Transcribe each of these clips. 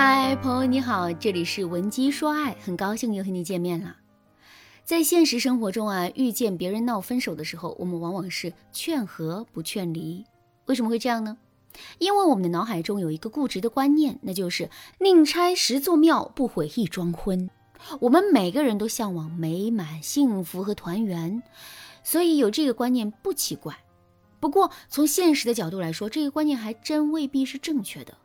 嗨，朋友你好，这里是文姬说爱，很高兴又和你见面了。在现实生活中啊，遇见别人闹分手的时候，我们往往是劝和不劝离。为什么会这样呢？因为我们的脑海中有一个固执的观念，那就是宁拆十座庙，不毁一桩婚。我们每个人都向往美满、幸福和团圆，所以有这个观念不奇怪。不过从现实的角度来说，这个观念还真未必是正确的。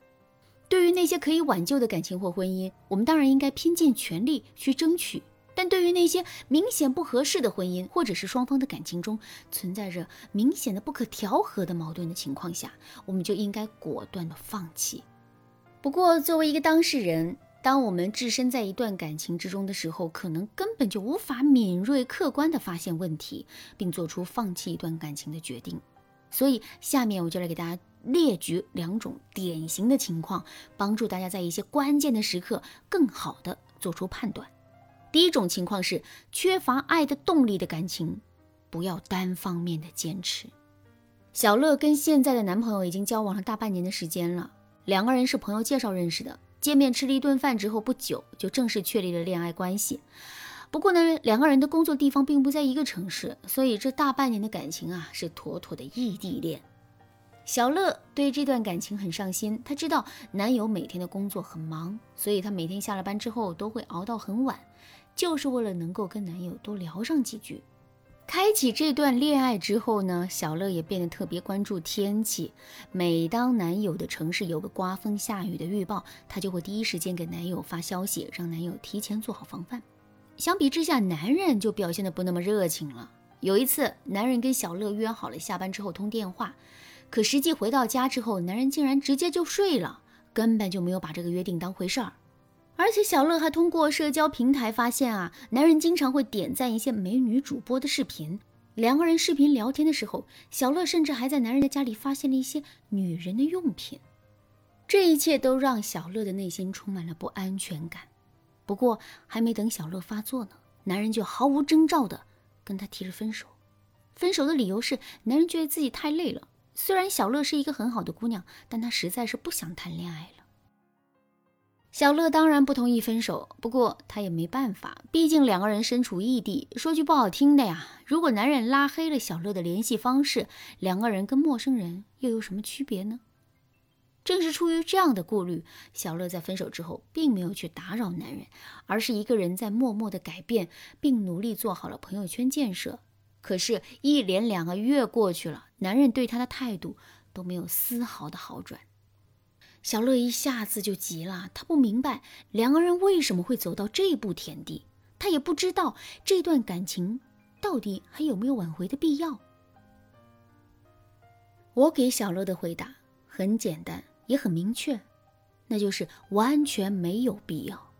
对于那些可以挽救的感情或婚姻，我们当然应该拼尽全力去争取；但对于那些明显不合适的婚姻，或者是双方的感情中存在着明显的不可调和的矛盾的情况下，我们就应该果断的放弃。不过，作为一个当事人，当我们置身在一段感情之中的时候，可能根本就无法敏锐客观的发现问题，并做出放弃一段感情的决定。所以，下面我就来给大家。列举两种典型的情况，帮助大家在一些关键的时刻更好的做出判断。第一种情况是缺乏爱的动力的感情，不要单方面的坚持。小乐跟现在的男朋友已经交往了大半年的时间了，两个人是朋友介绍认识的，见面吃了一顿饭之后不久就正式确立了恋爱关系。不过呢，两个人的工作地方并不在一个城市，所以这大半年的感情啊是妥妥的异地恋。小乐对这段感情很上心，她知道男友每天的工作很忙，所以她每天下了班之后都会熬到很晚，就是为了能够跟男友多聊上几句。开启这段恋爱之后呢，小乐也变得特别关注天气。每当男友的城市有个刮风下雨的预报，她就会第一时间给男友发消息，让男友提前做好防范。相比之下，男人就表现得不那么热情了。有一次，男人跟小乐约好了下班之后通电话。可实际回到家之后，男人竟然直接就睡了，根本就没有把这个约定当回事儿。而且小乐还通过社交平台发现啊，男人经常会点赞一些美女主播的视频。两个人视频聊天的时候，小乐甚至还在男人的家里发现了一些女人的用品。这一切都让小乐的内心充满了不安全感。不过还没等小乐发作呢，男人就毫无征兆的跟他提了分手。分手的理由是男人觉得自己太累了。虽然小乐是一个很好的姑娘，但她实在是不想谈恋爱了。小乐当然不同意分手，不过她也没办法，毕竟两个人身处异地。说句不好听的呀，如果男人拉黑了小乐的联系方式，两个人跟陌生人又有什么区别呢？正是出于这样的顾虑，小乐在分手之后并没有去打扰男人，而是一个人在默默的改变，并努力做好了朋友圈建设。可是，一连两个月过去了，男人对她的态度都没有丝毫的好转。小乐一下子就急了，她不明白两个人为什么会走到这步田地，她也不知道这段感情到底还有没有挽回的必要。我给小乐的回答很简单，也很明确，那就是完全没有必要。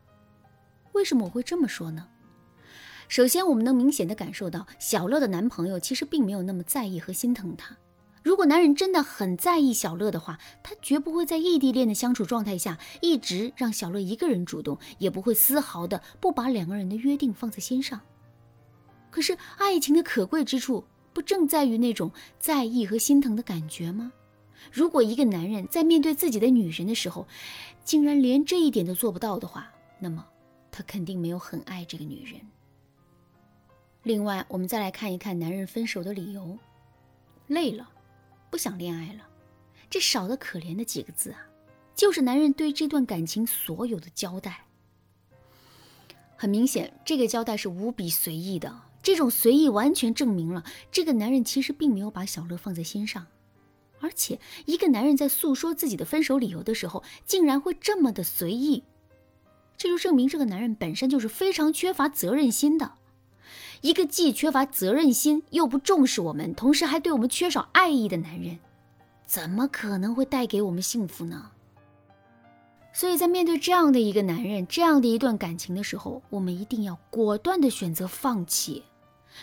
为什么我会这么说呢？首先，我们能明显的感受到，小乐的男朋友其实并没有那么在意和心疼她。如果男人真的很在意小乐的话，他绝不会在异地恋的相处状态下一直让小乐一个人主动，也不会丝毫的不把两个人的约定放在心上。可是，爱情的可贵之处，不正在于那种在意和心疼的感觉吗？如果一个男人在面对自己的女人的时候，竟然连这一点都做不到的话，那么他肯定没有很爱这个女人。另外，我们再来看一看男人分手的理由：累了，不想恋爱了。这少得可怜的几个字啊，就是男人对这段感情所有的交代。很明显，这个交代是无比随意的。这种随意完全证明了这个男人其实并没有把小乐放在心上。而且，一个男人在诉说自己的分手理由的时候，竟然会这么的随意，这就证明这个男人本身就是非常缺乏责任心的。一个既缺乏责任心又不重视我们，同时还对我们缺少爱意的男人，怎么可能会带给我们幸福呢？所以在面对这样的一个男人、这样的一段感情的时候，我们一定要果断的选择放弃。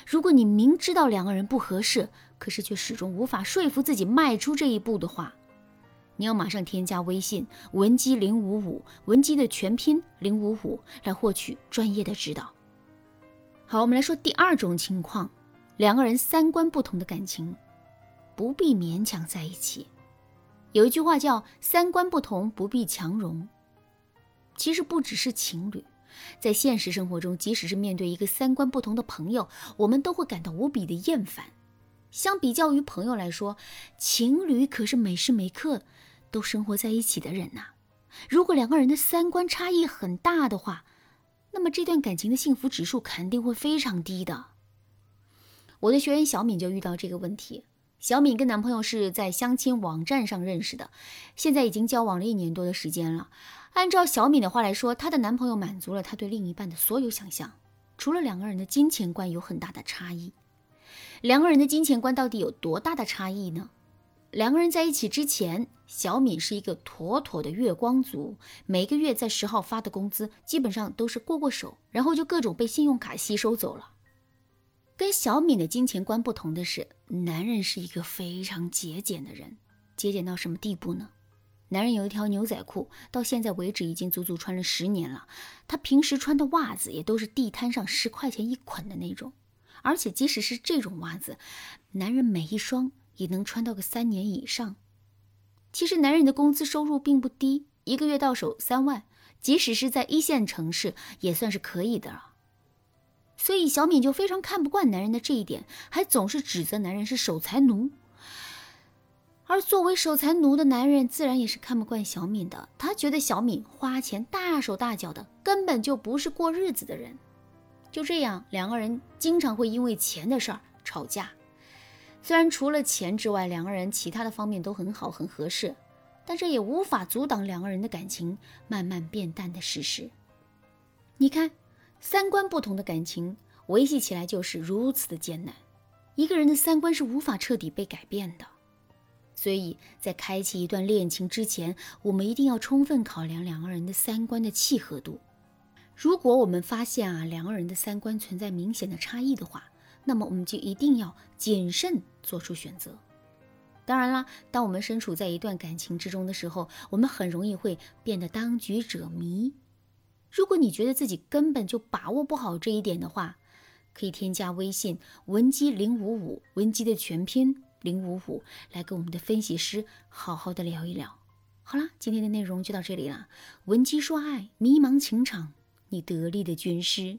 如果你明知道两个人不合适，可是却始终无法说服自己迈出这一步的话，你要马上添加微信文姬零五五，文姬的全拼零五五，来获取专业的指导。好，我们来说第二种情况，两个人三观不同的感情，不必勉强在一起。有一句话叫“三观不同不必强融”，其实不只是情侣，在现实生活中，即使是面对一个三观不同的朋友，我们都会感到无比的厌烦。相比较于朋友来说，情侣可是每时每刻都生活在一起的人呐。如果两个人的三观差异很大的话，那么这段感情的幸福指数肯定会非常低的。我的学员小敏就遇到这个问题。小敏跟男朋友是在相亲网站上认识的，现在已经交往了一年多的时间了。按照小敏的话来说，她的男朋友满足了她对另一半的所有想象，除了两个人的金钱观有很大的差异。两个人的金钱观到底有多大的差异呢？两个人在一起之前，小敏是一个妥妥的月光族，每个月在十号发的工资基本上都是过过手，然后就各种被信用卡吸收走了。跟小敏的金钱观不同的是，男人是一个非常节俭的人。节俭到什么地步呢？男人有一条牛仔裤，到现在为止已经足足穿了十年了。他平时穿的袜子也都是地摊上十块钱一捆的那种，而且即使是这种袜子，男人每一双也能穿到个三年以上。其实男人的工资收入并不低，一个月到手三万，即使是在一线城市也算是可以的了。所以小敏就非常看不惯男人的这一点，还总是指责男人是守财奴。而作为守财奴的男人，自然也是看不惯小敏的。他觉得小敏花钱大手大脚的，根本就不是过日子的人。就这样，两个人经常会因为钱的事儿吵架。虽然除了钱之外，两个人其他的方面都很好，很合适，但这也无法阻挡两个人的感情慢慢变淡的事实。你看。三观不同的感情维系起来就是如此的艰难，一个人的三观是无法彻底被改变的，所以在开启一段恋情之前，我们一定要充分考量两个人的三观的契合度。如果我们发现啊两个人的三观存在明显的差异的话，那么我们就一定要谨慎做出选择。当然啦，当我们身处在一段感情之中的时候，我们很容易会变得当局者迷。如果你觉得自己根本就把握不好这一点的话，可以添加微信文姬零五五，文姬的全拼零五五，来跟我们的分析师好好的聊一聊。好了，今天的内容就到这里了。文姬说爱，迷茫情场，你得力的军师。